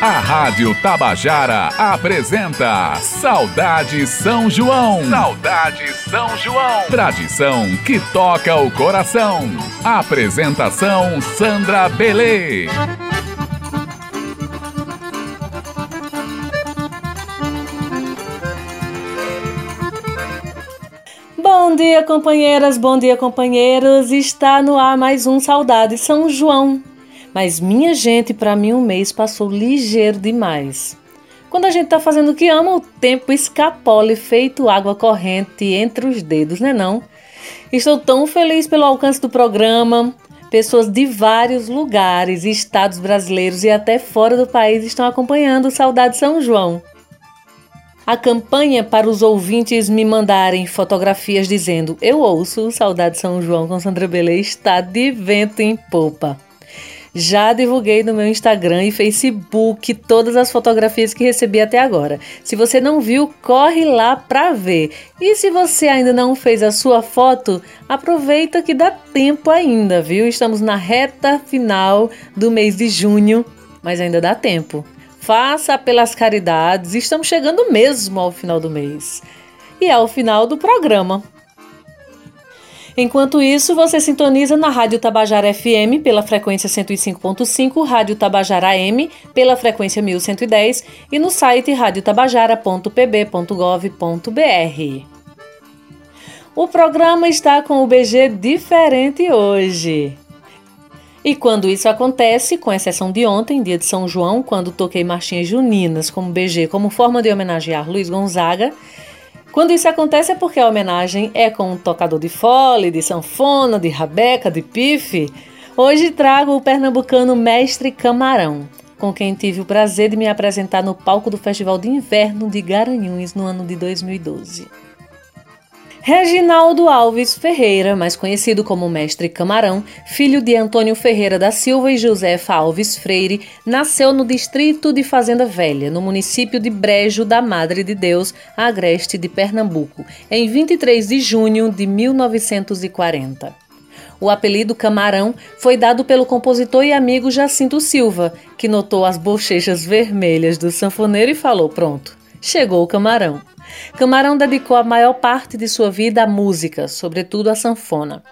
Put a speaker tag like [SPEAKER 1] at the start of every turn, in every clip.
[SPEAKER 1] A Rádio Tabajara apresenta Saudade São João. Saudade São João. Tradição que toca o coração. Apresentação Sandra Belê.
[SPEAKER 2] Bom dia, companheiras, bom dia, companheiros. Está no ar mais um Saudade São João. Mas minha gente, para mim um mês passou ligeiro demais. Quando a gente tá fazendo o que ama, o tempo escapola feito água corrente entre os dedos, né não? Estou tão feliz pelo alcance do programa. Pessoas de vários lugares, estados brasileiros e até fora do país estão acompanhando Saudade São João. A campanha para os ouvintes me mandarem fotografias dizendo Eu ouço Saudade São João com Sandra Belê está de vento em popa. Já divulguei no meu Instagram e Facebook todas as fotografias que recebi até agora. Se você não viu, corre lá para ver. E se você ainda não fez a sua foto, aproveita que dá tempo ainda, viu? Estamos na reta final do mês de junho, mas ainda dá tempo. Faça pelas caridades, estamos chegando mesmo ao final do mês. E ao final do programa. Enquanto isso, você sintoniza na Rádio Tabajara FM pela frequência 105.5, Rádio Tabajara M pela frequência 1110 e no site radiotabajara.pb.gov.br. O programa está com o BG diferente hoje. E quando isso acontece, com exceção de ontem, dia de São João, quando toquei marchinhas juninas como BG como forma de homenagear Luiz Gonzaga, quando isso acontece é porque a homenagem é com um tocador de fole, de sanfona, de rabeca, de pife. Hoje trago o pernambucano Mestre Camarão, com quem tive o prazer de me apresentar no palco do Festival de Inverno de Garanhuns no ano de 2012. Reginaldo Alves Ferreira, mais conhecido como Mestre Camarão, filho de Antônio Ferreira da Silva e Josefa Alves Freire, nasceu no distrito de Fazenda Velha, no município de Brejo da Madre de Deus, agreste de Pernambuco, em 23 de junho de 1940. O apelido Camarão foi dado pelo compositor e amigo Jacinto Silva, que notou as bochechas vermelhas do sanfoneiro e falou: Pronto, chegou o camarão. Camarão dedicou a maior parte de sua vida à música, sobretudo à sanfona.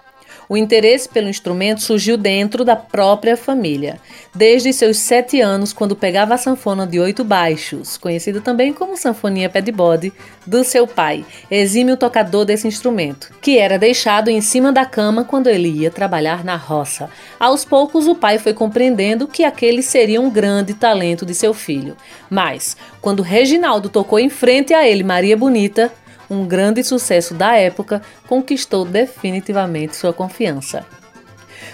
[SPEAKER 2] O interesse pelo instrumento surgiu dentro da própria família, desde seus sete anos, quando pegava a sanfona de oito baixos, conhecida também como sanfoninha pé de bode, do seu pai, exímio tocador desse instrumento, que era deixado em cima da cama quando ele ia trabalhar na roça. Aos poucos, o pai foi compreendendo que aquele seria um grande talento de seu filho. Mas, quando Reginaldo tocou em frente a ele Maria Bonita, um grande sucesso da época, conquistou definitivamente sua confiança.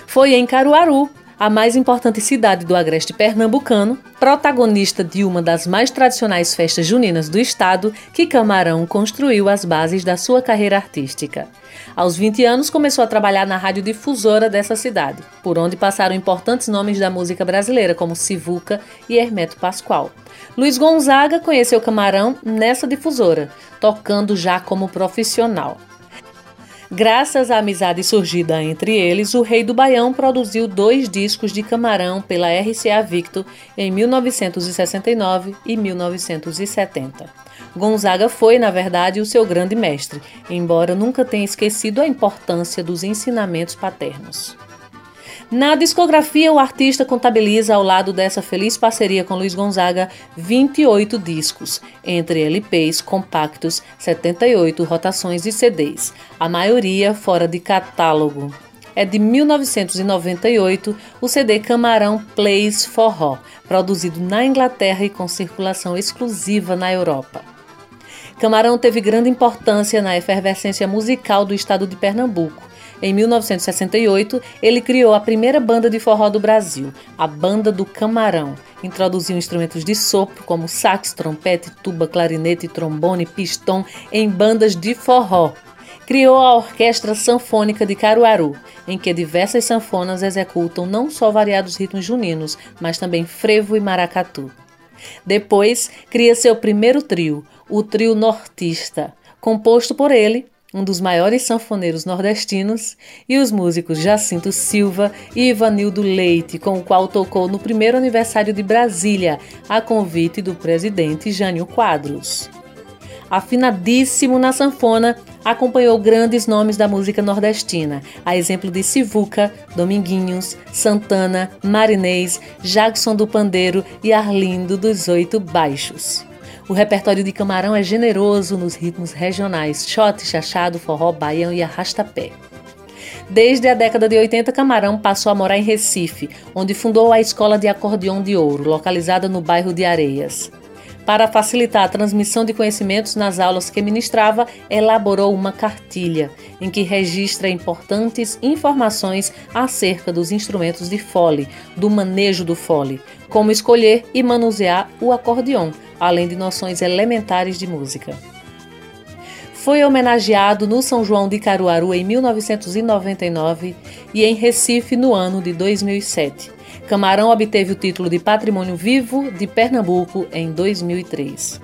[SPEAKER 2] Foi em Caruaru, a mais importante cidade do agreste pernambucano, protagonista de uma das mais tradicionais festas juninas do estado, que Camarão construiu as bases da sua carreira artística. Aos 20 anos, começou a trabalhar na radiodifusora dessa cidade, por onde passaram importantes nomes da música brasileira, como Sivuca e Hermeto Pascoal. Luiz Gonzaga conheceu Camarão nessa difusora, tocando já como profissional. Graças à amizade surgida entre eles, o Rei do Baião produziu dois discos de Camarão pela RCA Victor em 1969 e 1970. Gonzaga foi, na verdade, o seu grande mestre, embora nunca tenha esquecido a importância dos ensinamentos paternos. Na discografia, o artista contabiliza, ao lado dessa feliz parceria com Luiz Gonzaga, 28 discos, entre LPs, compactos, 78 rotações e CDs, a maioria fora de catálogo. É de 1998 o CD Camarão Plays Forró, produzido na Inglaterra e com circulação exclusiva na Europa. Camarão teve grande importância na efervescência musical do estado de Pernambuco em 1968, ele criou a primeira banda de forró do Brasil, a Banda do Camarão. Introduziu instrumentos de sopro como sax, trompete, tuba, clarinete, trombone, pistão em bandas de forró. Criou a Orquestra Sanfônica de Caruaru, em que diversas sanfonas executam não só variados ritmos juninos, mas também frevo e maracatu. Depois, cria seu primeiro trio, o Trio Nortista, composto por ele, um dos maiores sanfoneiros nordestinos, e os músicos Jacinto Silva e Ivanildo Leite, com o qual tocou no primeiro aniversário de Brasília, a convite do presidente Jânio Quadros. Afinadíssimo na sanfona, acompanhou grandes nomes da música nordestina, a exemplo de Sivuca, Dominguinhos, Santana, Marinês, Jackson do Pandeiro e Arlindo dos Oito Baixos. O repertório de Camarão é generoso nos ritmos regionais, shot, chachado, forró, baião e arrastapé. Desde a década de 80, Camarão passou a morar em Recife, onde fundou a Escola de Acordeão de Ouro, localizada no bairro de Areias. Para facilitar a transmissão de conhecimentos nas aulas que ministrava, elaborou uma cartilha em que registra importantes informações acerca dos instrumentos de fole, do manejo do fole, como escolher e manusear o acordeon, além de noções elementares de música. Foi homenageado no São João de Caruaru em 1999 e em Recife no ano de 2007. Camarão obteve o título de Patrimônio Vivo de Pernambuco em 2003.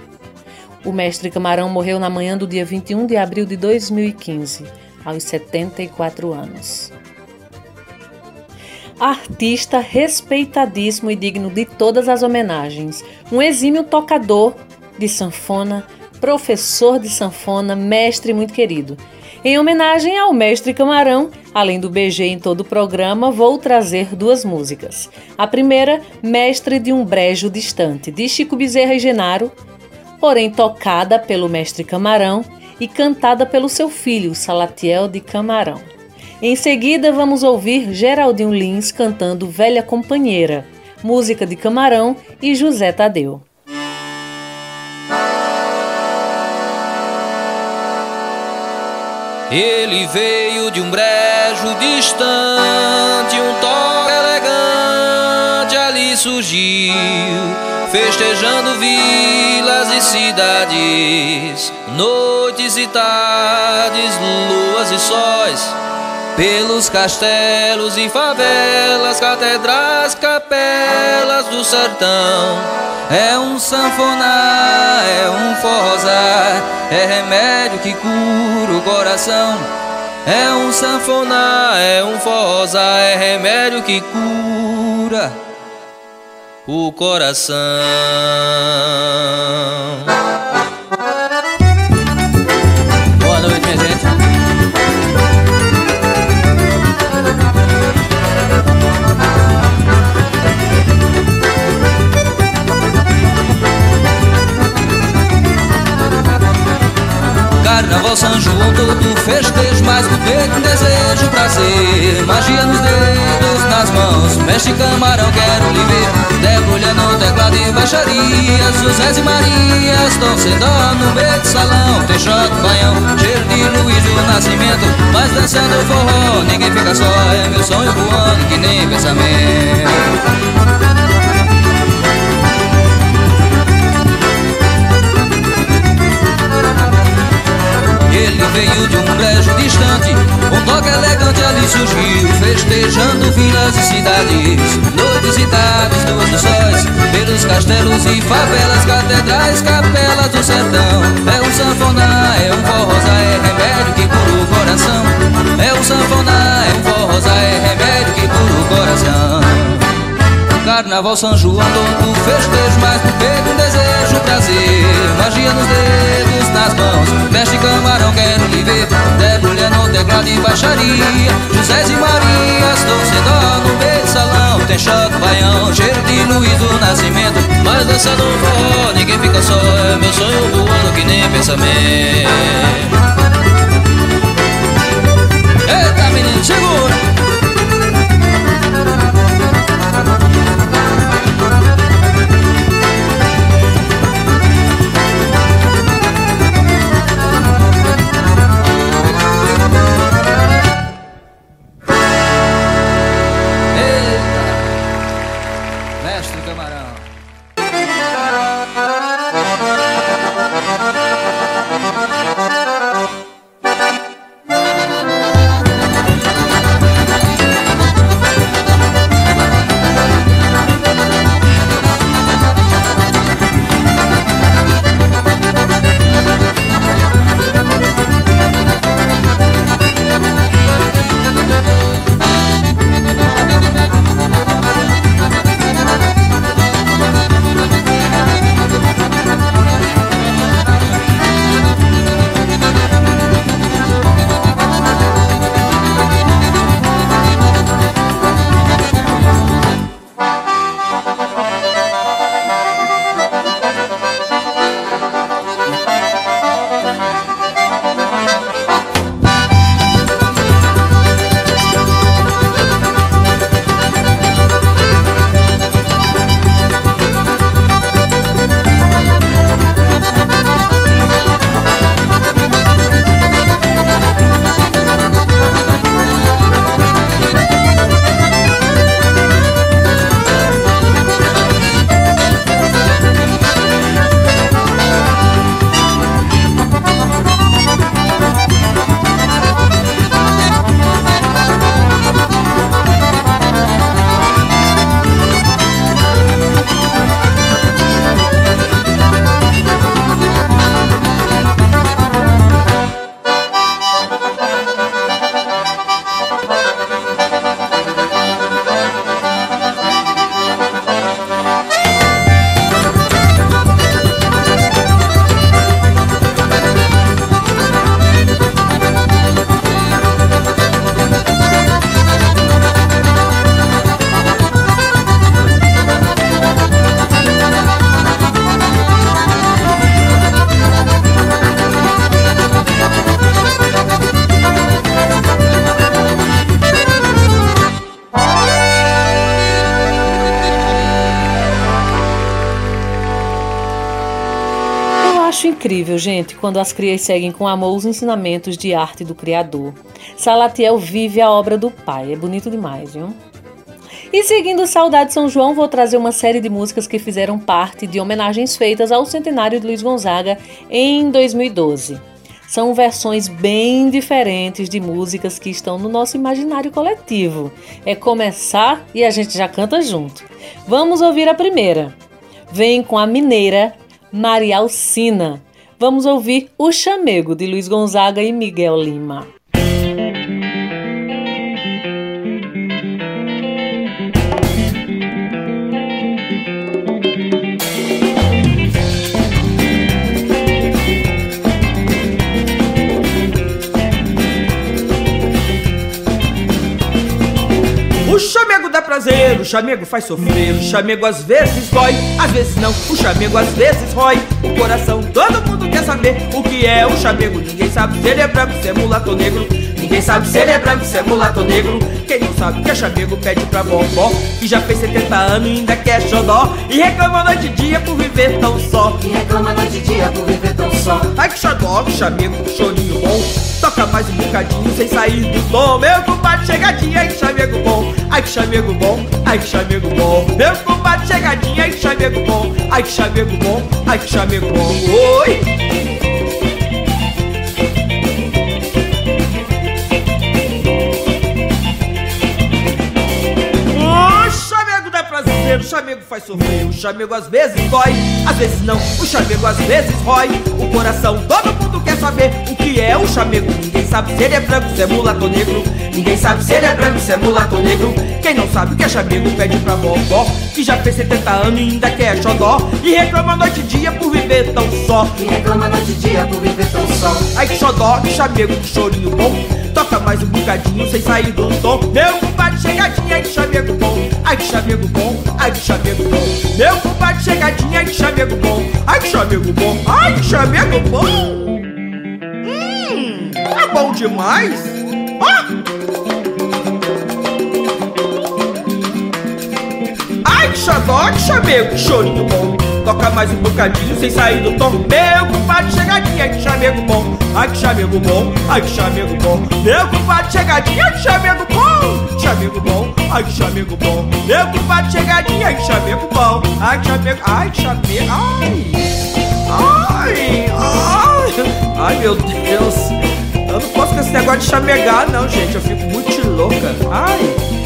[SPEAKER 2] O mestre Camarão morreu na manhã do dia 21 de abril de 2015, aos 74 anos. Artista respeitadíssimo e digno de todas as homenagens, um exímio tocador de sanfona, professor de sanfona, mestre muito querido. Em homenagem ao mestre Camarão, além do BG em todo o programa, vou trazer duas músicas. A primeira, Mestre de um Brejo Distante, de Chico Bezerra e Genaro, porém tocada pelo mestre Camarão e cantada pelo seu filho, Salatiel de Camarão. Em seguida, vamos ouvir Geraldinho Lins cantando Velha Companheira, música de Camarão e José Tadeu.
[SPEAKER 3] Ele veio de um brejo distante, um toque elegante ali surgiu, festejando vilas e cidades, noites e tardes, luas e sóis pelos castelos e favelas, catedrais, capelas do sertão. É um sanfonar, é um forrozar, é remédio que cura o coração. É um sanfonar, é um forrozar, é remédio que cura o coração. Carnaval São João, todo festejo, mais do peito um desejo, prazer Magia nos dedos, nas mãos, mexe camarão, quero lhe ver. Debulha no teclado e baixaria, José e Marias Torcedor no meio de salão, tem choque, baião, cheiro de Luiz do Nascimento. Mas dançando forró, ninguém fica só, é meu sonho voando que nem pensamento Ele veio de um brejo distante Um toque elegante ali surgiu Festejando vilas e cidades Noites e tardes, duas dos sóis Pelos castelos e favelas Catedrais, capelas do sertão. É um sanfoná, é um forrosa É remédio que cura o coração. É um sanfoná, é um forrosa É remédio Carnaval São João, todo festejo, mas no peito um desejo, prazer. Magia nos dedos, nas mãos, mestre camarão, quero lhe ver. Debulha no teclado e baixaria. José e Marias, torcedor no meio de salão. Tem choque, baião, cheiro de Luiz do Nascimento. Mas dançando um forró, ninguém fica só. É meu sonho voando que nem pensamento. Eita menino, segura!
[SPEAKER 2] Incrível, gente, quando as crias seguem com amor os ensinamentos de arte do Criador. Salatiel vive a obra do pai, é bonito demais, viu? E seguindo Saudade São João, vou trazer uma série de músicas que fizeram parte de homenagens feitas ao centenário de Luiz Gonzaga em 2012. São versões bem diferentes de músicas que estão no nosso imaginário coletivo. É começar e a gente já canta junto. Vamos ouvir a primeira. Vem com a mineira Maria Alcina. Vamos ouvir O Chamego de Luiz Gonzaga e Miguel Lima.
[SPEAKER 4] Prazer, o chamego faz sofrer, o chamego às vezes dói, às vezes não, o chamego às vezes rói o coração. Todo mundo quer saber o que é o chamego, ninguém sabe se ele é branco, se é mulato negro. Ninguém sabe se ele é branco, se é mulato negro. Quem não sabe que é chamego pede pra vovó, que já fez 70 anos e ainda quer xodó. E reclama noite e dia por viver tão só.
[SPEAKER 5] E reclama noite e dia por viver tão só.
[SPEAKER 4] Ai que xodó, que chamego, chorinho bom. Toca mais um bocadinho sem sair do tom. Meu compadre chegadinha, ai que chamego bom. Ai que chamego bom, ai que chamego bom. Meu compadre chegadinha, ai que chamego bom. Ai que chamego bom, ai que chamego bom. Oi! O chamego faz sofrer, o chamego às vezes dói, às vezes não, o chamego às vezes rói o coração. Todo mundo quer saber o que é o chamego. Ninguém sabe se ele é branco, se é mulato negro. Ninguém sabe se ele é branco, se é mulato negro. Quem não sabe o que é chamego pede pra vovó, que já fez 70 anos e ainda quer xodó. E reclama noite e dia por viver tão só.
[SPEAKER 5] E reclama noite e dia por viver tão só.
[SPEAKER 4] Ai que xodó, que chamego, que chorinho bom. Toca mais um bocadinho sem sair do tom. Meu compadre chegadinha, que chamego bom. Ai que chamego bom, ai que chamego bom. Meu compadre chegadinha, que chamego bom. Ai que chamego bom, ai que chamego bom. Hum, é bom demais. Ah! Ai que xodó, que chamego, chorinho bom. Toca mais um bocadinho sem sair do tom Meu compadre chegadinha, que chamego bom. Ai que chamego bom, ai que chamego bom. Meu compadre chegadinha, que chamego bom. Chamego bom, ai que chamego bom. Meu compadre chegadinha, que chamego bom. Ai que chamego, ai que chamego Ai, ai, ai. Ai meu Deus. Eu não posso com esse negócio de chamegar não, gente. Eu fico muito louca. Ai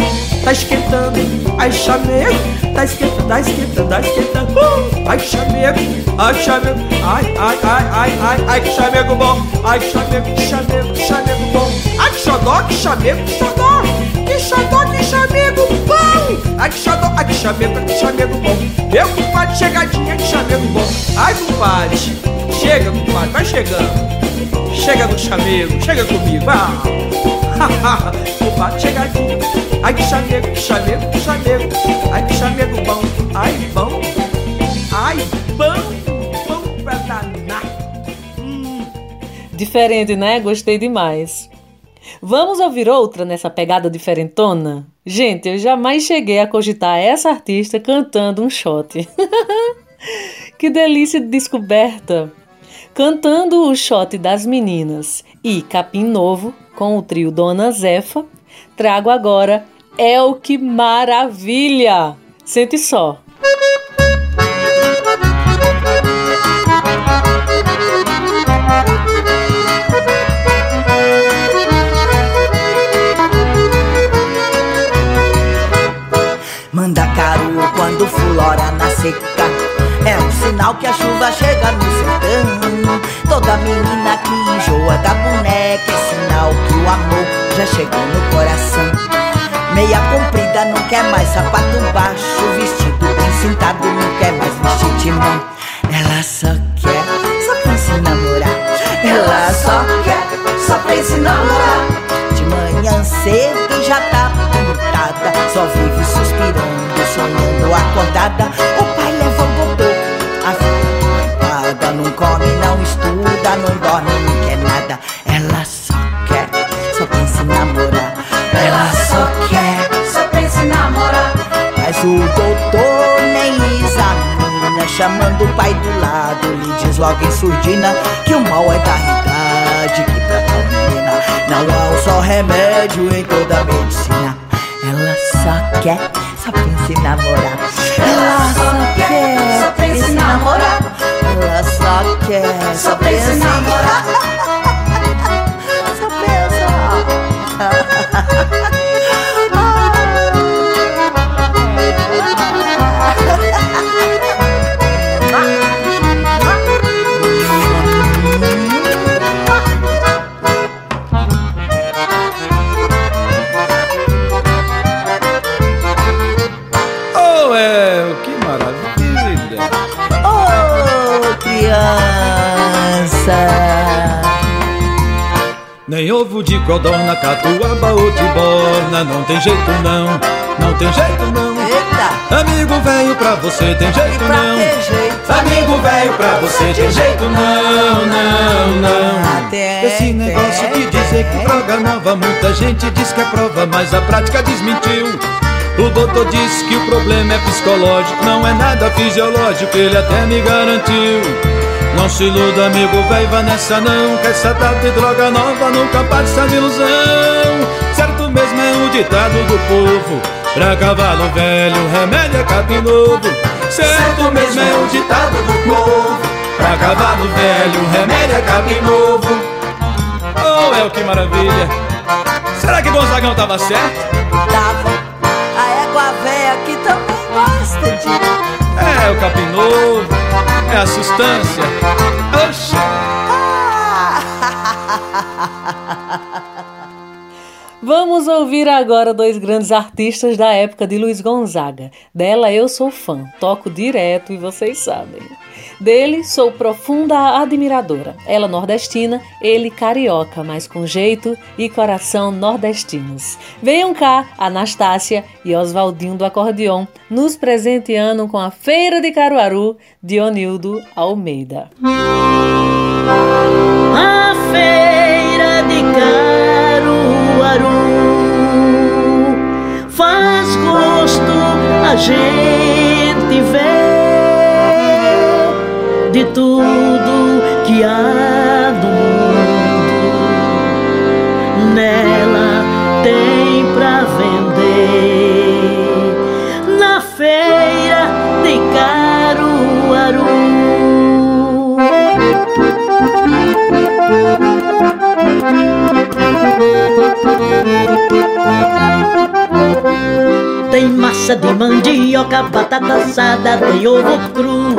[SPEAKER 4] tá esquentando, ai chamego, tá esquentando, tá esquentando, tá esquentando, uh, ai chamego, ai chamego, ai, ai, ai, ai, ai, ai que chamego bom, ai chamego, chamego, chamego bom, ai que xodó, que chamego, que xodó, que xodó, que chamego bom, ai que xodó, ai que chamego, que chamego bom, meu compadre chegadinha, que chamego bom, ai compadre, chega compadre, vai chegando, chega no chamego, chega comigo, ah, compadre chegadinha. Ai que chamego, chamego, chamego. Ai que chamego bom, ai bom. Ai bom, bom pra danar. Hum.
[SPEAKER 2] Diferente, né? Gostei demais. Vamos ouvir outra nessa pegada diferentona? Gente, eu jamais cheguei a cogitar essa artista cantando um shot. que delícia de descoberta! Cantando o shot das meninas e Capim Novo com o trio Dona Zefa, trago agora é o que maravilha! Sente só.
[SPEAKER 6] Manda caro quando flora na seca É um sinal que a chuva chega no sertão Toda menina que enjoa da boneca É sinal que o amor já chegou no coração Meia comprida, não quer mais sapato baixo Vestido bem cintado, não quer mais vestir de mão. Ela só quer, só pensa em namorar. Ela só quer, só pensa em namorar. De manhã cedo já tá pintada Só vive suspirando, sonhando acordada. O pai leva o bobô, a filha não come, não estuda, não dorme, não quer nada. Ela só o doutor nem examina chamando o pai do lado. Lhe diz logo em surdina que o mal é da idade. Que pra tal menina não há um só remédio em toda a medicina. Ela só quer, só pensa em namorar. Ela só quer, só pensa em namorar. Ela só quer, só pensa em namorar. Só pensa.
[SPEAKER 7] ovo de codorna, catuaba ou de borna Não tem jeito não, não tem jeito não
[SPEAKER 6] Eita!
[SPEAKER 7] Amigo velho pra você tem jeito não
[SPEAKER 6] jeito?
[SPEAKER 7] Amigo velho pra você tem jeito não, não, não
[SPEAKER 6] tem,
[SPEAKER 7] Esse negócio de dizer que droga nova Muita gente diz que é prova, mas a prática desmentiu o doutor disse que o problema é psicológico, não é nada fisiológico, ele até me garantiu. Não se iluda, amigo velho, vá nessa não Que essa tal de droga nova nunca passa de ilusão. Certo mesmo é o ditado do povo Pra cavalo velho, remédio é capim novo. Certo mesmo é o ditado do povo Pra cavalo velho, remédio é capim novo. Oh, é o que maravilha. Será que Gonzagão tava certo?
[SPEAKER 6] Tava. A égua velha aqui também gosta de...
[SPEAKER 7] É, o capim novo É a sustância Oxi
[SPEAKER 2] Vamos ouvir agora dois grandes artistas da época de Luiz Gonzaga. Dela eu sou fã, toco direto e vocês sabem. Dele sou profunda admiradora. Ela nordestina, ele carioca, mas com jeito e coração nordestinos. Venham cá, Anastácia e Oswaldinho do acordeon, nos presenteando com a Feira de Caruaru de Onildo Almeida.
[SPEAKER 8] A Feira de Caruaru faz gosto a gente ver de tudo que há no mundo. Nela tem pra vender na feira de Caruaru. Tem massa de mandioca, batata assada, tem ovo cru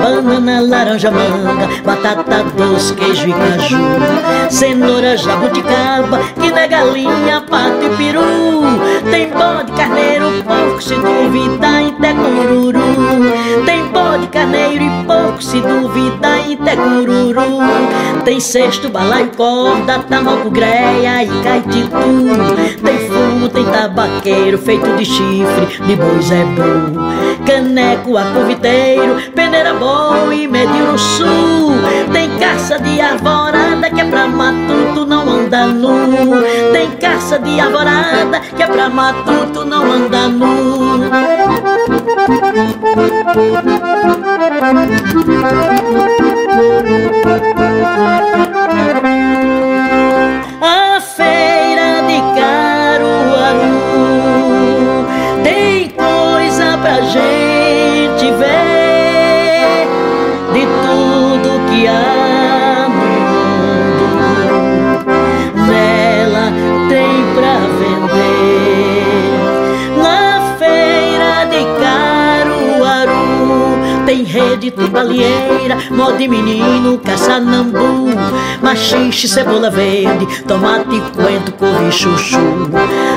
[SPEAKER 8] banana, laranja, manga, batata doce, queijo e caju, cenoura, jabuticaba, que na galinha, pato e peru, tem bode, carneiro, porco, se duvidar, até cururu, tem bode, carneiro e porco, se duvidar, até cururu, tem cesto, balaio, corda, tamanco, greia e caititu, tem fumo, tem tabaqueiro, feito de chifre, de boi zebu, caneco, acoviteiro, peneira, boa, e Médio no Sul. Tem caça de arvorada que é pra matuto não anda nu. Tem caça de arvorada que é pra matuto não anda nu. A rede, tem balieira, mó menino, caça-nambu, machixe, cebola verde, tomate, coentro, couve, chuchu,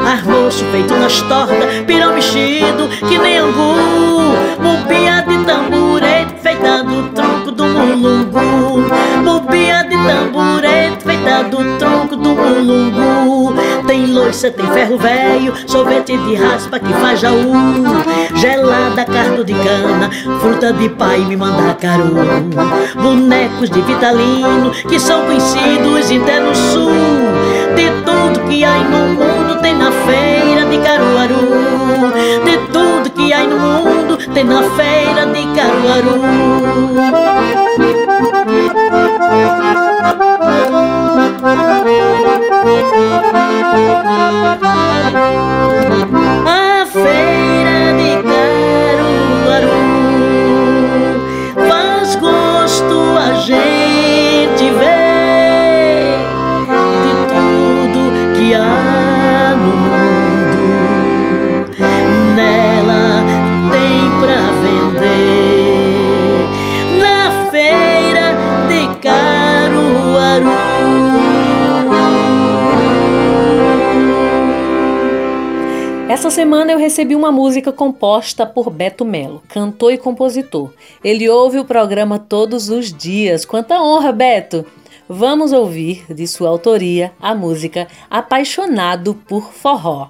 [SPEAKER 8] arroz feito nas tortas, pirão mexido, que nem angu, mubia de tamborete, feita do tronco do mulungu, mubia de tamborete, feita do tronco do mulungu, tem loiça, tem ferro velho, sorvete de raspa que faz jaú, gelada, cardo de cana, fruta de pai me manda caru, bonecos de Vitalino que são conhecidos até no sul. De tudo que há no mundo tem na feira de Caruaru. De tudo que há no mundo tem na feira de Caruaru. A
[SPEAKER 2] Essa semana eu recebi uma música composta por Beto Melo, cantor e compositor. Ele ouve o programa todos os dias. Quanta honra, Beto! Vamos ouvir, de sua autoria, a música Apaixonado por Forró.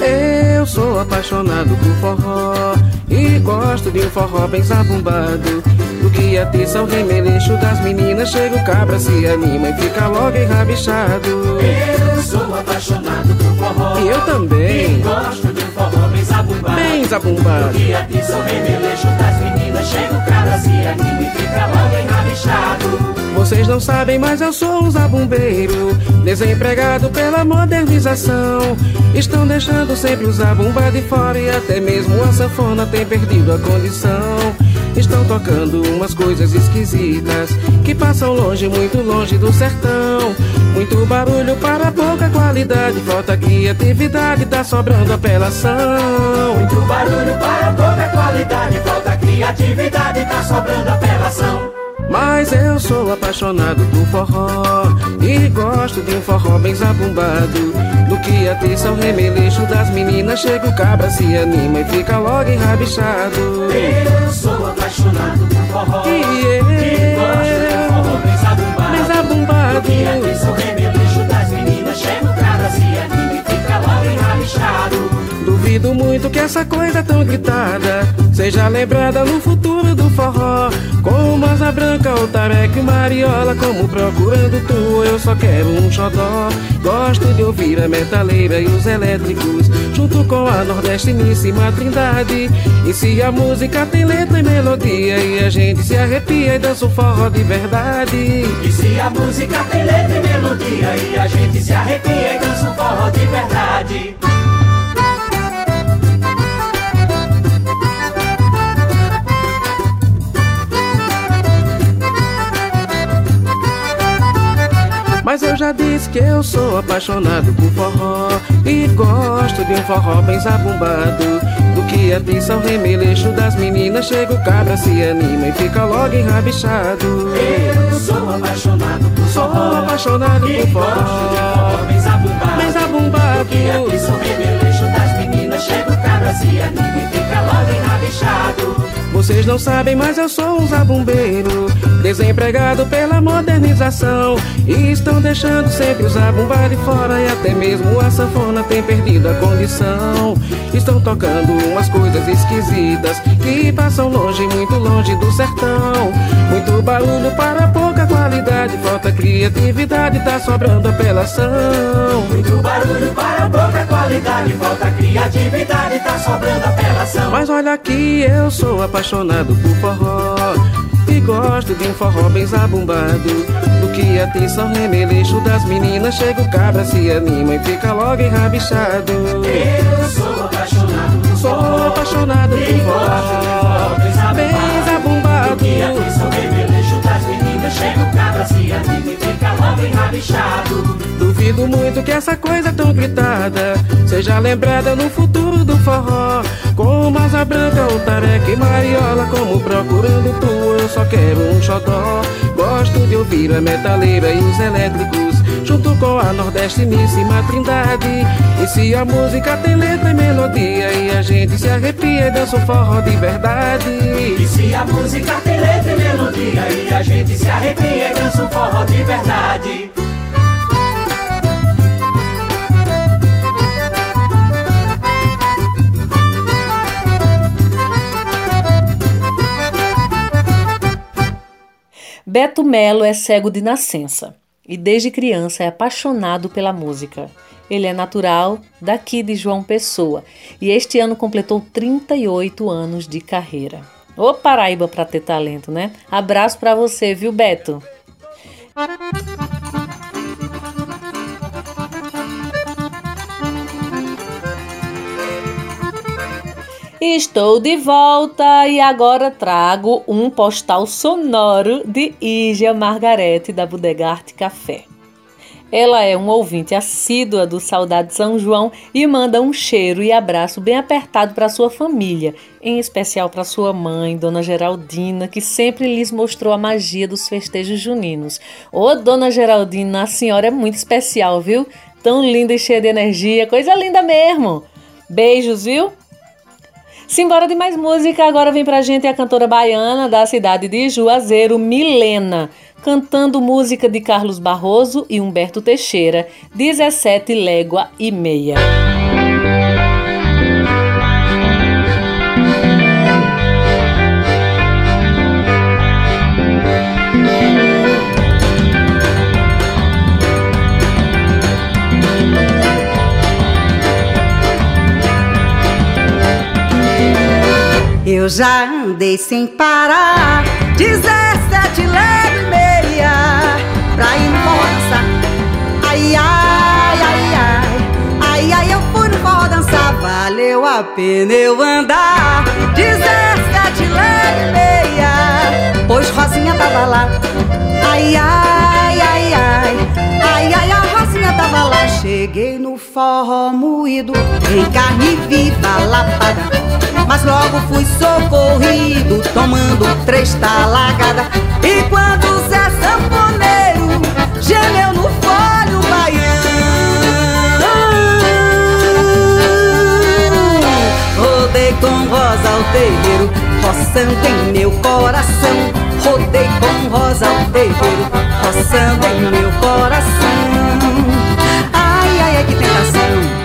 [SPEAKER 9] Eu sou apaixonado por forró e gosto de um forró bem zabumbado. Do que atiça o remeleixo das meninas, chega o cabra, se anima e fica logo enrabixado.
[SPEAKER 5] Eu sou apaixonado por forró.
[SPEAKER 9] E eu também.
[SPEAKER 5] E gosto de um forró bem zabumbado.
[SPEAKER 9] Bem zabumbado.
[SPEAKER 5] Do que atiça o remeleixo das meninas, chega o cabra, se anima e fica logo enrabixado.
[SPEAKER 9] Vocês não sabem, mas eu sou um zabumbeiro. Desempregado pela modernização. Estão deixando sempre o zabumba de fora E até mesmo a sanfona tem perdido a condição. Estão tocando umas coisas esquisitas Que passam longe, muito longe do sertão. Muito barulho para pouca qualidade. Falta criatividade, tá sobrando apelação.
[SPEAKER 5] Muito barulho para pouca qualidade. Falta criatividade, tá sobrando
[SPEAKER 9] mas eu sou apaixonado por forró E gosto de um forró bem zabumbado. Do que atiça o remeleixo das meninas Chega o cabra, se anima e fica logo enrabixado.
[SPEAKER 5] Eu sou apaixonado por forró
[SPEAKER 9] E
[SPEAKER 5] E gosto de um forró bem zabumbado.
[SPEAKER 9] Bem zabumbado.
[SPEAKER 5] Do que atiça o remeleixo
[SPEAKER 9] muito que essa coisa tão gritada Seja lembrada no futuro do forró. Com asa branca, o tareca e mariola Como procurando tu, eu só quero um xodó. Gosto de ouvir a metaleira e os elétricos Junto com a nordestiníssima trindade. E se a música tem letra e melodia E a gente se arrepia e dança um forró de verdade.
[SPEAKER 5] E se a música tem letra e melodia E a gente se arrepia e dança um forró de verdade
[SPEAKER 9] Mas eu já disse que eu sou apaixonado por forró E gosto de um forró bem zabumbado. Do que atiça o remeleixo das meninas. Chega o cabra, se anima e fica logo enrabixado.
[SPEAKER 5] Eu sou apaixonado por
[SPEAKER 9] Sou
[SPEAKER 5] forró
[SPEAKER 9] apaixonado
[SPEAKER 5] E
[SPEAKER 9] por
[SPEAKER 5] gosto de um
[SPEAKER 9] forró
[SPEAKER 5] forró bem zabumbado.
[SPEAKER 9] Bem zabumbado.
[SPEAKER 5] Do que atiça o remeleixo das meninas. Chega o cabra, se anima e fica logo enrabixado
[SPEAKER 9] Vocês não sabem, mas eu sou um zabumbeiro Desempregado pela modernização. E estão deixando sempre o zabumba de fora E até mesmo a sanfona tem perdido a condição. Estão tocando umas coisas esquisitas Que passam longe, muito longe do sertão. Muito barulho para pouca qualidade Falta criatividade, tá sobrando apelação.
[SPEAKER 5] Muito barulho para pouca qualidade Falta criatividade, tá sobrando apelação.
[SPEAKER 9] Mas olha aqui, eu sou apaixonado por forró E gosto de um forró bem zabumbado. Do que atiça o remeleixo das meninas Chega o cabra, se anima e fica logo enrabixado.
[SPEAKER 5] Eu sou apaixonado por
[SPEAKER 9] Sou
[SPEAKER 5] forró.
[SPEAKER 9] apaixonado
[SPEAKER 5] E
[SPEAKER 9] por
[SPEAKER 5] forró Chega o cabra, se anima e fica logo enrabixado.
[SPEAKER 9] Duvido muito que essa coisa tão gritada Seja lembrada no futuro do forró. Com asa branca, o tareca e mariola Como procurando tu, eu só quero um xodó. Gosto de ouvir a metaleira e os elétricos junto com a nordestiníssima trindade. E se a música tem letra e melodia e a gente se arrepia e dança o forró de verdade.
[SPEAKER 5] E se a música tem letra e melodia e a gente se arrepia e dança o forró de verdade.
[SPEAKER 2] Beto Melo é cego de nascença e desde criança é apaixonado pela música. Ele é natural daqui de João Pessoa e este ano completou 38 anos de carreira. Ô Paraíba para ter talento, né? Abraço para você, viu, Beto? Estou de volta e agora trago um postal sonoro de Ígia Margarete da Budegarte Café. Ela é um ouvinte assídua do Saudade São João e manda um cheiro e abraço bem apertado para sua família, em especial para sua mãe, Dona Geraldina, que sempre lhes mostrou a magia dos festejos juninos. Ô, Dona Geraldina, a senhora é muito especial, viu? Tão linda e cheia de energia, coisa linda mesmo. Beijos, viu? Simbora de mais música, agora vem pra gente a cantora baiana da cidade de Juazeiro, Milena, cantando música de Carlos Barroso e Humberto Teixeira, 17 légua e meia.
[SPEAKER 10] Eu já andei sem parar, dezessete leve e meia, pra ir no forró dançar. Ai, ai, ai, ai, ai, ai, eu fui no forró dançar, valeu a pena eu andar. Dezessete leve e meia, pois Rosinha tava lá. Ai, ai, ai, ai, ai, ai, a Tava lá. Cheguei no forró moído, em carne viva, lapada. Mas logo fui socorrido, tomando três talagadas. E quando o Zé Sanfoneiro gemeu no folho baiano, rodei com rosa ao terreiro, roçando em meu coração. Rodei com rosa ao terreiro, roçando em meu coração. Que tentação.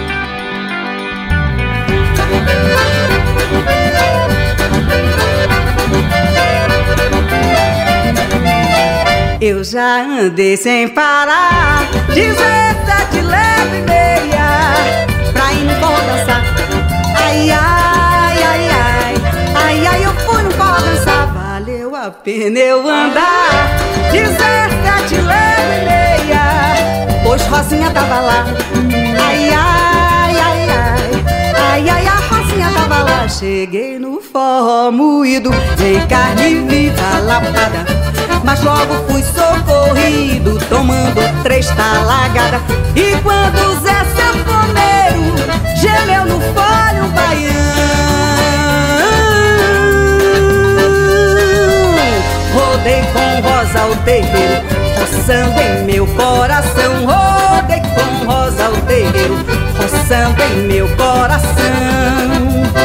[SPEAKER 10] Eu já andei sem parar, dezessete leve e meia, pra ir no forró dançar. Ai, ai, ai, ai, ai, ai, eu fui no forró dançar. Valeu a pena eu andar, dezessete leve e meia, pois Rosinha tava lá. Ai, ai, ai, ai, ai, ai, a Rosinha tava lá. Cheguei no forró moído, em carne viva, lapada. Mas logo fui socorrido, tomando três talagadas. E quando o Zé Sanfoneiro gemeu no folho baiano, rodei com rosa ao terreiro, roçando em meu coração. Rodei com rosa ao terreiro, roçando em meu coração.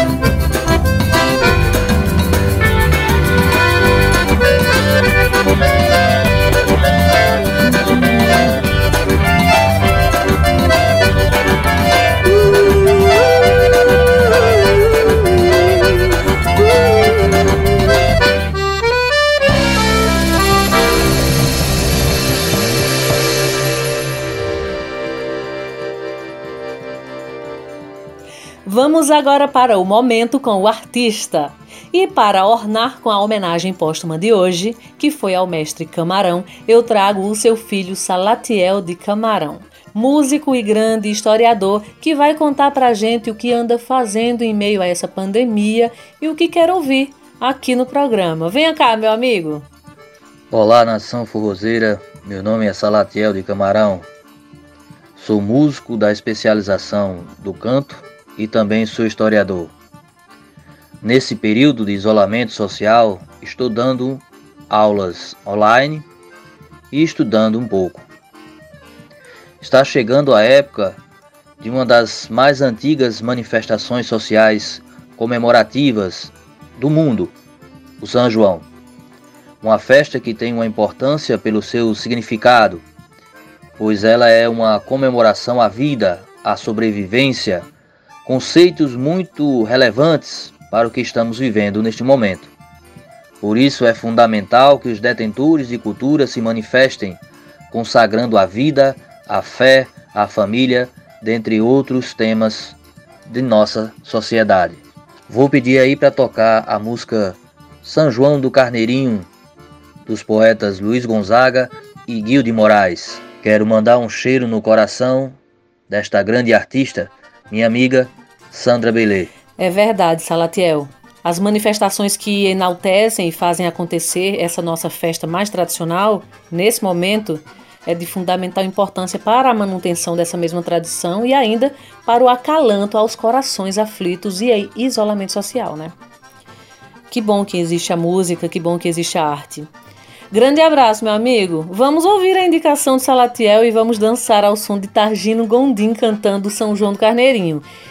[SPEAKER 2] Vamos agora para o momento com o artista. E para ornar com a homenagem póstuma de hoje, que foi ao mestre Camarão, eu trago o seu filho Salatiel de Camarão, músico e grande historiador que vai contar pra gente o que anda fazendo em meio a essa pandemia e o que quer ouvir aqui no programa. Venha cá, meu amigo.
[SPEAKER 11] Olá, nação forrozeira. Meu nome é Salatiel de Camarão. Sou músico da especialização do canto e também sou historiador. Nesse período de isolamento social, estou dando aulas online e estudando um pouco. Está chegando a época de uma das mais antigas manifestações sociais comemorativas do mundo, o São João. Uma festa que tem uma importância pelo seu significado, pois ela é uma comemoração à vida, à sobrevivência, conceitos muito relevantes para o que estamos vivendo neste momento. Por isso é fundamental que os detentores de cultura se manifestem, consagrando a vida, a fé, a família, dentre outros temas de nossa sociedade. Vou pedir aí para tocar a música São João do Carneirinho, dos poetas Luiz Gonzaga e Guil de Moraes. Quero mandar um cheiro no coração desta grande artista, minha amiga Sandra Belê.
[SPEAKER 2] É verdade, Salatiel. As manifestações que enaltecem e fazem acontecer essa nossa festa mais tradicional, nesse momento, é de fundamental importância para a manutenção dessa mesma tradição e ainda para o acalanto aos corações aflitos e isolamento social, né? Que bom que existe a música, que bom que existe a arte. Grande abraço, meu amigo. Vamos ouvir a indicação de Salatiel e vamos dançar ao som de Targino Gondim cantando São João do Carneirinho,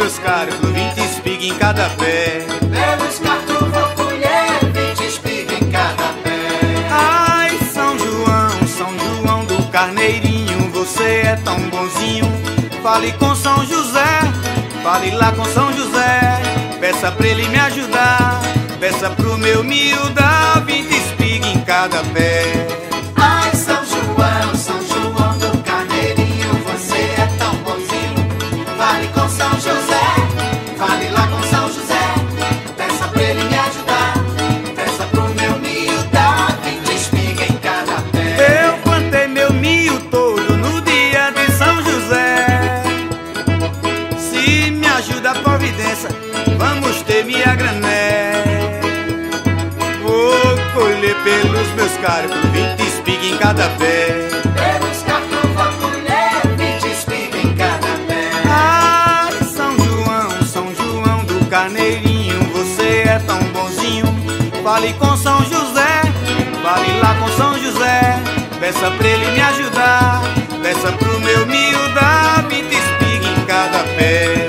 [SPEAKER 4] meus caros, vinte espigas em cada pé.
[SPEAKER 12] Pelos cartos vou colher vinte espigas em cada pé.
[SPEAKER 4] Ai, São João, São João do Carneirinho, você é tão bonzinho. Fale com São José, fale lá com São José. Peça pra ele me ajudar, peça pro meu miúda, vinte espigas em cada pé. Pelos meus cargos, vinte espigas em cada pé.
[SPEAKER 12] Pelos cargos vou colher vinte espigas em cada pé.
[SPEAKER 4] Ai, São João, São João do Carneirinho, você é tão bonzinho. Fale com São José, fale lá com São José. Peça pra ele me ajudar, peça pro meu miúda, vinte espigas em cada pé.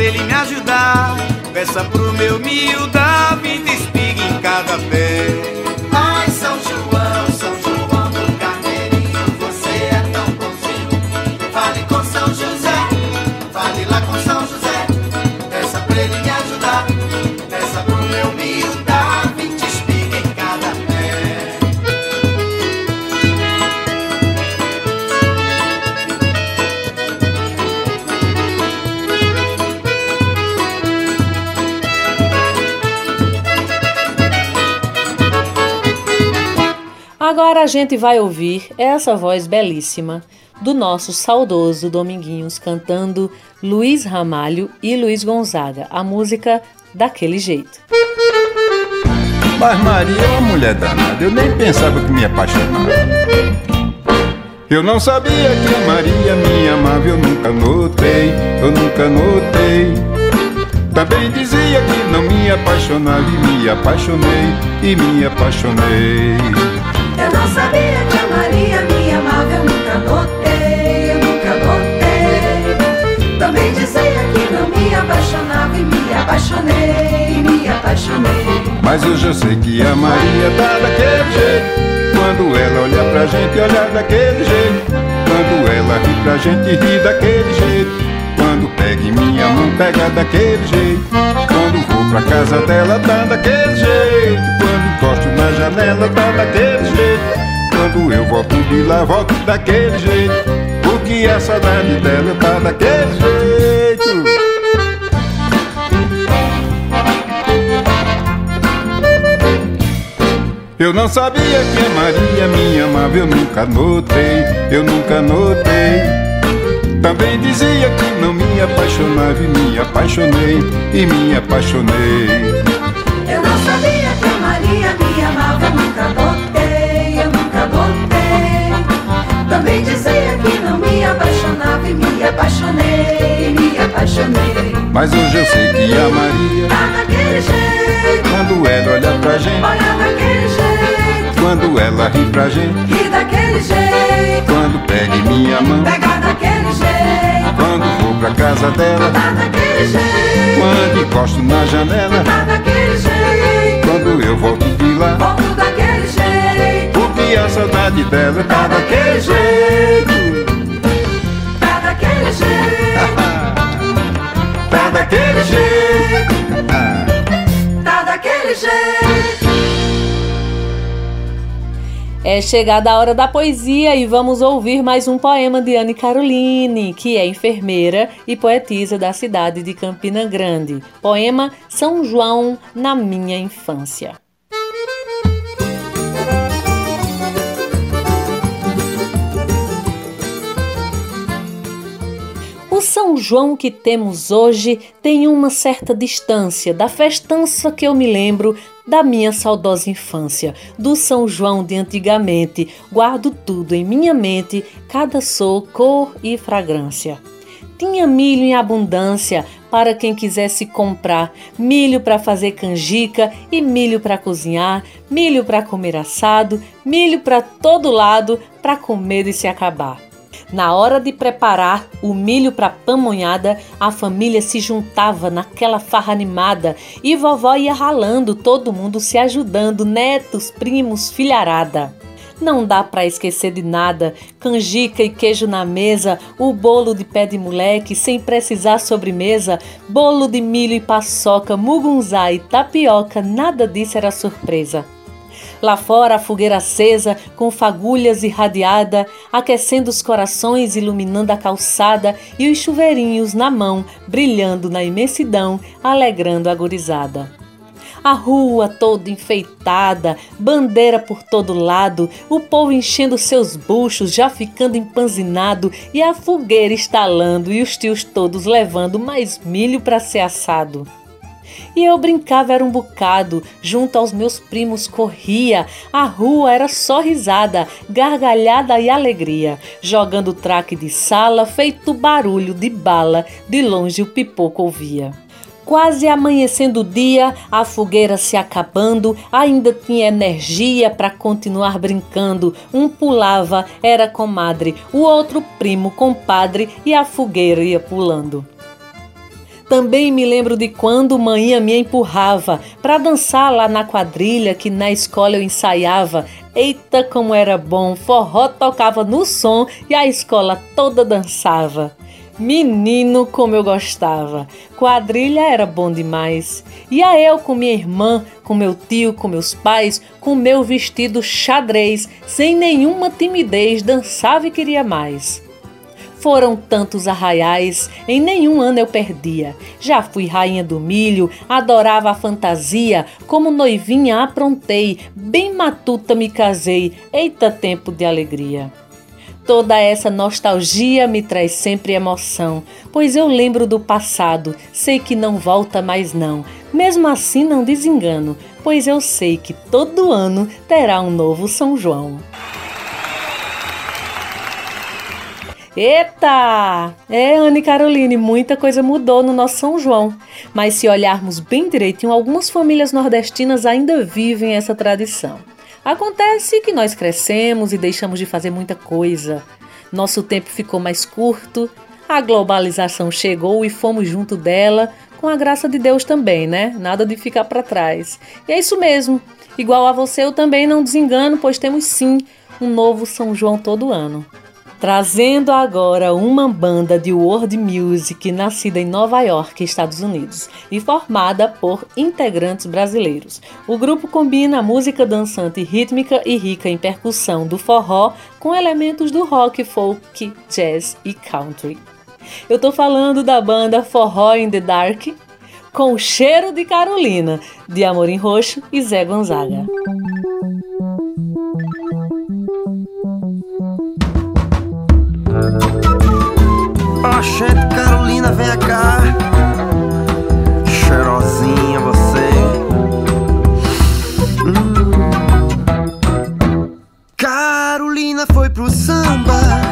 [SPEAKER 4] Pra ele me ajudar. Peça pro
[SPEAKER 2] Agora a gente vai ouvir essa voz belíssima do nosso saudoso Dominguinhos cantando Luiz Ramalho e Luiz Gonzaga, a música Daquele Jeito.
[SPEAKER 13] Mas Maria é uma mulher danada, eu nem pensava que me apaixonava. Eu não sabia que a Maria me amava, eu nunca notei, eu nunca notei. Também dizia que não me apaixonava e me apaixonei, e me apaixonei.
[SPEAKER 14] Eu não sabia que a Maria me amava, eu nunca notei, eu nunca notei. Também dizia que não me apaixonava e me apaixonei, me apaixonei.
[SPEAKER 13] Mas hoje eu sei que a Maria tá daquele jeito. Quando ela olha pra gente, olha daquele jeito. Quando ela ri pra gente, ri daquele jeito. Quando pega em minha mão, pega daquele jeito. Quando vou pra casa dela tá daquele jeito. Quando na janela tá daquele jeito. Quando eu volto de lá, volto daquele jeito. Porque a saudade dela tá daquele jeito. Eu não sabia que a Maria me amava, eu nunca notei, eu nunca notei. Também dizia que não me apaixonava e me apaixonei, e me apaixonei. Mas hoje eu sei que a Maria
[SPEAKER 14] tá daquele jeito.
[SPEAKER 13] Quando ela olha pra gente,
[SPEAKER 14] olha daquele jeito.
[SPEAKER 13] Quando ela ri pra gente,
[SPEAKER 14] ri daquele jeito.
[SPEAKER 13] Quando pega em minha mão,
[SPEAKER 14] pega daquele jeito.
[SPEAKER 13] Quando vou pra casa dela,
[SPEAKER 14] tá daquele jeito.
[SPEAKER 13] Quando encosto na janela,
[SPEAKER 14] tá daquele jeito.
[SPEAKER 13] Quando eu volto de lá,
[SPEAKER 14] volto daquele jeito.
[SPEAKER 13] Porque a saudade dela tá, tá daquele jeito.
[SPEAKER 14] Tá daquele jeito.
[SPEAKER 13] Tá daquele jeito.
[SPEAKER 14] tá daquele jeito.
[SPEAKER 2] É chegada a hora da poesia e vamos ouvir mais um poema de Anne Caroline, que é enfermeira e poetisa da cidade de Campina Grande. Poema São João na minha infância. O São João que temos hoje tem uma certa distância da festança que eu me lembro da minha saudosa infância, do São João de antigamente. Guardo tudo em minha mente, cada sou, cor e fragrância. Tinha milho em abundância para quem quisesse comprar, milho para fazer canjica e milho para cozinhar, milho para comer assado, milho para todo lado para comer e se acabar. Na hora de preparar o milho para pamonhada, a família se juntava naquela farra animada e vovó ia ralando, todo mundo se ajudando, netos, primos, filharada. Não dá para esquecer de nada, canjica e queijo na mesa, o bolo de pé de moleque sem precisar sobremesa, bolo de milho e paçoca, mugunzá e tapioca, nada disso era surpresa. Lá fora a fogueira acesa, com fagulhas irradiada, aquecendo os corações, iluminando a calçada, e os chuveirinhos na mão, brilhando na imensidão, alegrando a gurizada. A rua toda enfeitada, bandeira por todo lado, o povo enchendo seus buchos, já ficando empanzinado, e a fogueira estalando, e os tios todos levando mais milho para ser assado. E eu brincava era um bocado, junto aos meus primos corria, a rua era só risada, gargalhada e alegria, jogando traque de sala, feito barulho de bala, de longe o pipoco ouvia. Quase amanhecendo o dia, a fogueira se acabando, ainda tinha energia para continuar brincando. Um pulava, era comadre, o outro primo, compadre, e a fogueira ia pulando. Também me lembro de quando manhã me empurrava para dançar lá na quadrilha que na escola eu ensaiava. Eita, como era bom! Forró tocava no som e a escola toda dançava. Menino, como eu gostava! Quadrilha era bom demais. Ia eu com minha irmã, com meu tio, com meus pais, com meu vestido xadrez, sem nenhuma timidez, dançava e queria mais. Foram tantos arraiais, em nenhum ano eu perdia. Já fui rainha do milho, adorava a fantasia, como noivinha aprontei, bem matuta me casei, eita tempo de alegria. Toda essa nostalgia me traz sempre emoção, pois eu lembro do passado, sei que não volta mais não. Mesmo assim não desengano, pois eu sei que todo ano terá um novo São João. Eita! É, Anne Caroline, muita coisa mudou no nosso São João. Mas se olharmos bem direitinho, algumas famílias nordestinas ainda vivem essa tradição. Acontece que nós crescemos e deixamos de fazer muita coisa. Nosso tempo ficou mais curto, a globalização chegou e fomos junto dela, com a graça de Deus também, né? Nada de ficar para trás. E é isso mesmo. Igual a você, eu também não desengano, pois temos sim um novo São João todo ano. Trazendo agora uma banda de world music nascida em Nova York, Estados Unidos, e formada por integrantes brasileiros. O grupo combina música dançante rítmica e rica em percussão do forró com elementos do rock, folk, jazz e country. Eu tô falando da banda Forró in the Dark, com o cheiro de Carolina, de Amorim Roxo e Zé Gonzaga.
[SPEAKER 15] Oxente, Carolina, vem cá. Cheirosinha você. Hum. Carolina foi pro samba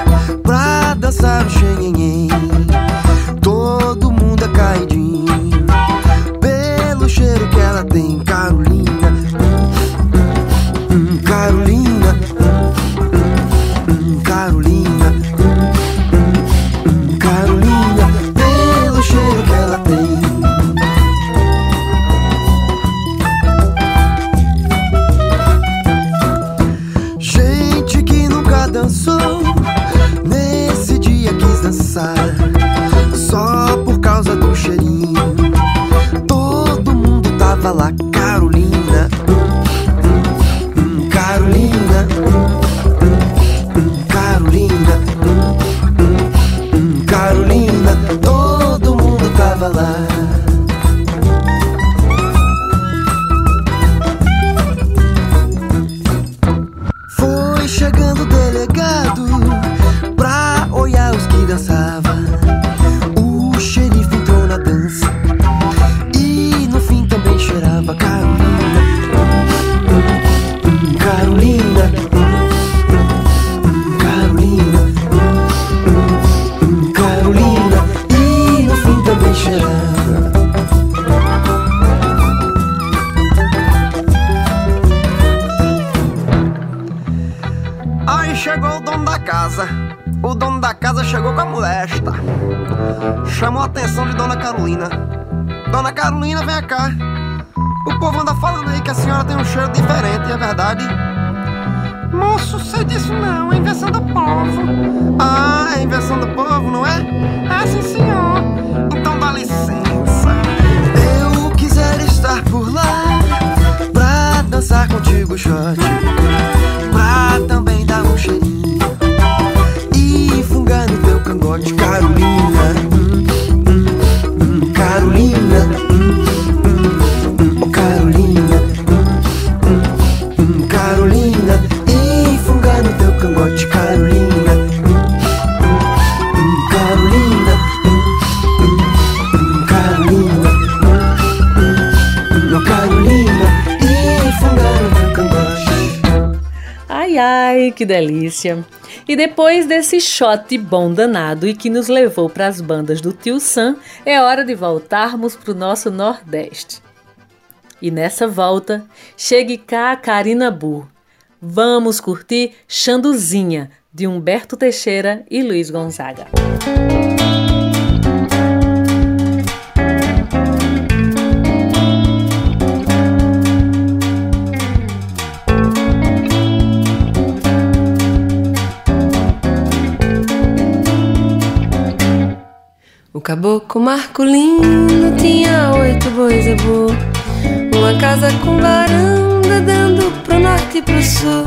[SPEAKER 15] sei disso não, é invenção do povo. Ah, é invenção do povo, não é? Ah, sim, senhor. Então dá licença. Eu quiser estar por lá pra dançar contigo, shot. Pra também dar um cheirinho e fungar no teu cangote, Carolina.
[SPEAKER 2] Delícia! E depois desse shot bom danado e que nos levou para as bandas do Tio Sam, é hora de voltarmos para o nosso Nordeste. E nessa volta, chegue cá a Karina. Vamos curtir Xanduzinha, de Humberto Teixeira e Luiz Gonzaga.
[SPEAKER 16] O caboclo Marcolino tinha oito bois e boa Uma casa com varanda dando pro norte e pro sul.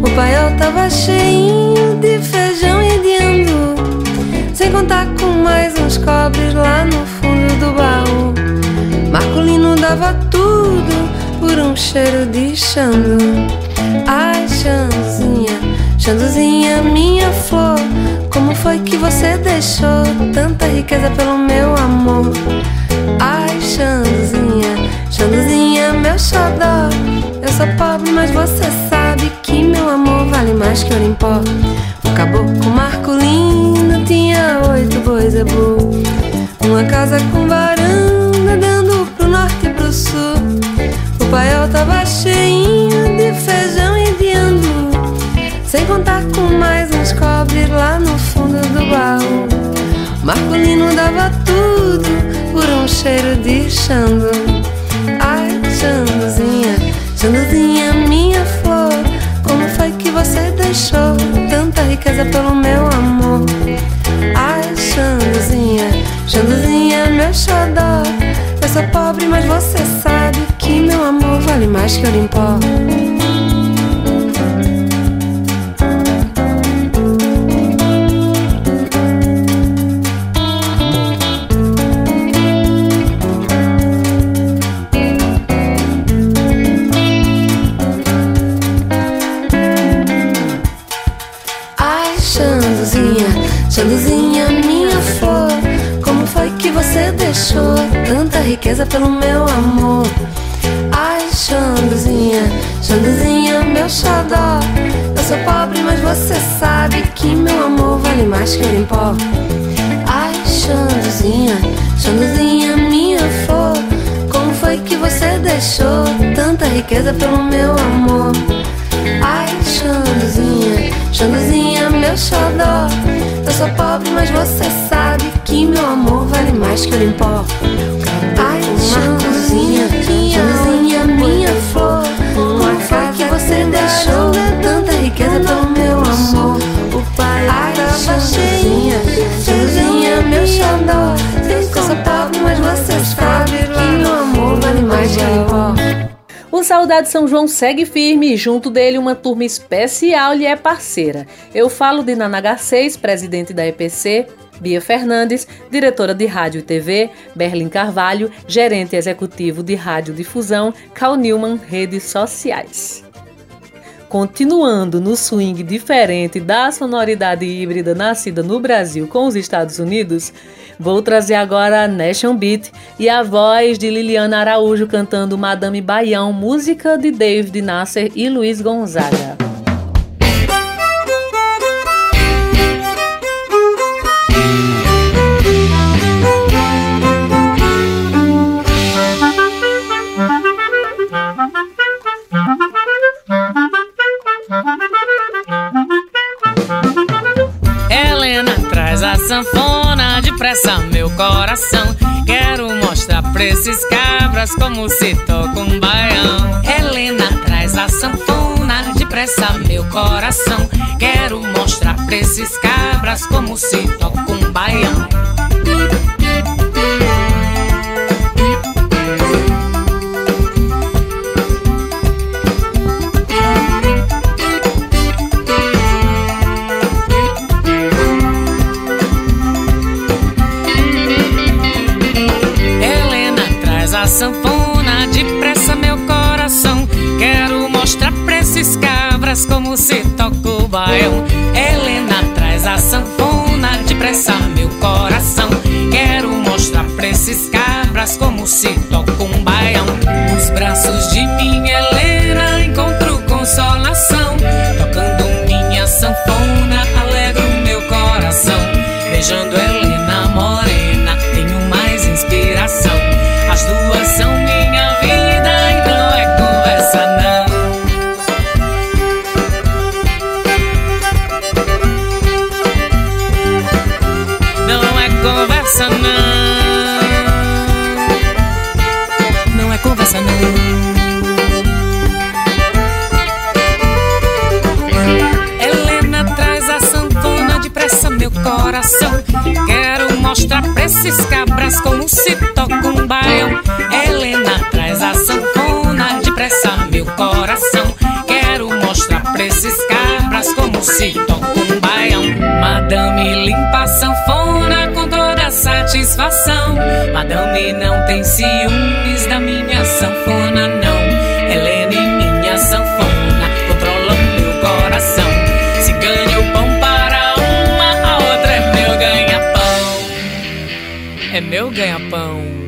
[SPEAKER 16] O paiol tava cheinho de feijão e de andu. Sem contar com mais uns cobres lá no fundo do baú. Marcolino dava tudo por um cheiro de xandu Ai, Xanduzinha, Xanduzinha, minha flor Como foi que você deixou tanta riqueza pelo meu amor? Ai, Xanduzinha, Xanduzinha, meu xodó. Eu sou pobre, mas você sabe que meu amor vale mais que ouro em pó. O caboclo Marcolino tinha oito bois ebu Uma casa com varanda dando pro norte e pro sul. O paiol tava cheinho de feijão sem contar com mais uns cobres lá no fundo do baú. Marcolino dava tudo por um cheiro de xando. Ai, xandozinha, xandozinha, minha flor. Como foi que você deixou tanta riqueza pelo meu amor? Ai, xandozinha, xandozinha, meu xodó. Eu sou pobre, mas você sabe que meu amor vale mais que o limpó. Xanduzinha, minha flor. Como foi que você deixou tanta riqueza pelo meu amor? Ai, Xanduzinha, Xanduzinha, meu xodó. Eu sou pobre, mas você sabe que meu amor vale mais que o limpó. Ai, Xanduzinha, Xanduzinha, minha flor. Como foi que você deixou tanta riqueza pelo meu amor? Ai, Xanduzinha, Xanduzinha, meu xodó. Eu sou pobre, mas você sabe que meu amor vale mais que o limpó. Ai, Xanduzinha, Xanduzinha, minha flor. Como foi que você deixou tanta riqueza pelo meu amor? Ai, Xanduzinha, Xanduzinha, meu xodó. Eu sou pobre, mas você sabe que meu amor vale mais que o limpó.
[SPEAKER 2] Saudade São João segue firme e junto dele uma turma especial lhe é parceira. Eu falo de Nanaga 6, presidente da EPC, Bia Fernandes, diretora de Rádio e TV, Berlim Carvalho, gerente executivo de Rádio Difusão, Cal Newman, redes sociais. Continuando no swing diferente da sonoridade híbrida nascida no Brasil com os Estados Unidos, vou trazer agora a Nation Beat e a voz de Liliana Araújo cantando Madame Baião, música de David Nasser e Luiz Gonzaga.
[SPEAKER 17] Depressa meu coração. Quero mostrar pra esses cabras como se toca um baião. Helena traz a sanfona depressa meu coração. Quero mostrar pra esses cabras como se toca um baião. Meu ganha-pão.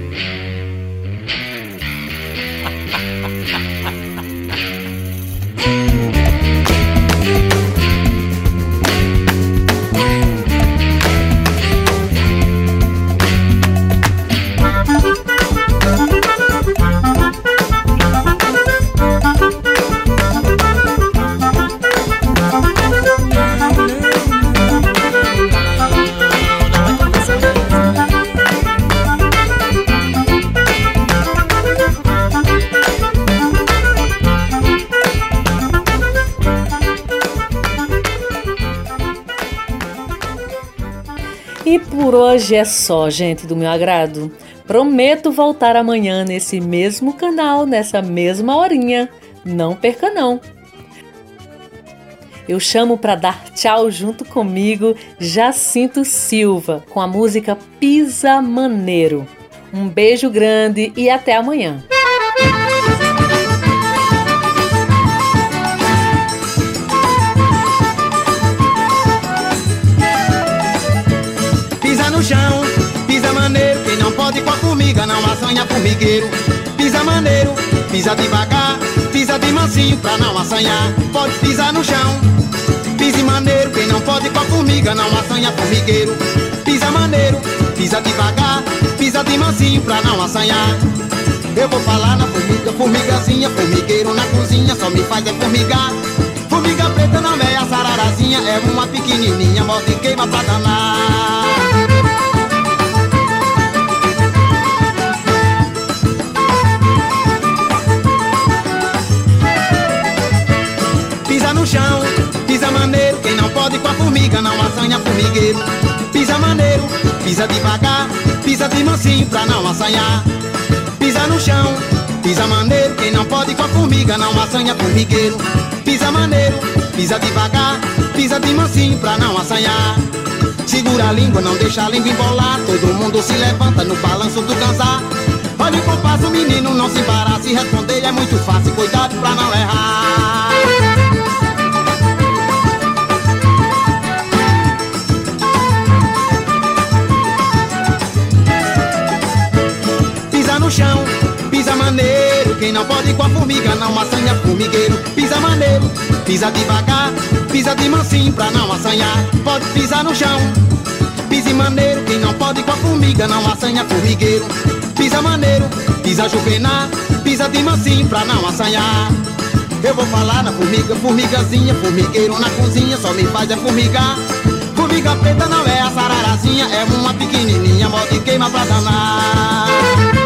[SPEAKER 2] Hoje é só, gente do meu agrado. Prometo voltar amanhã nesse mesmo canal, nessa mesma horinha. Não perca não. Eu chamo para dar tchau junto comigo Jacinto Silva com a música Pisa Maneiro. Um beijo grande e até amanhã.
[SPEAKER 18] Pode com a formiga não assanha formigueiro. Pisa maneiro, pisa devagar, pisa de mansinho pra não assanhar. Pode pisar no chão, pise maneiro, quem não pode com a formiga não assanha formigueiro. Pisa maneiro, pisa devagar, pisa de mansinho pra não assanhar. Eu vou falar na formiga, formigazinha, formigueiro na cozinha, só me faz é formigar. Formiga preta não é a sararazinha, é uma pequenininha, morte queima pra danar. No chão, pisa maneiro, quem não pode com a formiga não assanha formigueiro. Pisa maneiro, pisa devagar, pisa de mansinho pra não assanhar. Pisa no chão, pisa maneiro, quem não pode com a formiga não assanha formigueiro. Pisa maneiro, pisa devagar, pisa de mansinho pra não assanhar. Segura a língua, não deixa a língua embolar. Todo mundo se levanta no balanço do cansar. Olha o compasso, menino, não se embaraça. Se responder é muito fácil, cuidado pra não errar. No chão, pisa maneiro. Quem não pode com a formiga não assanha formigueiro. Pisa maneiro, pisa devagar, pisa de mansinho pra não assanhar. Pode pisar no chão, pise maneiro. Quem não pode com a formiga não assanha formigueiro. Pisa maneiro, pisa juvenar, pisa de mansinho pra não assanhar. Eu vou falar na formiga, formigazinha, formigueiro na cozinha, só me faz é formigar. Formiga preta não é a sararazinha, é uma pequenininha, moda e queima pra danar.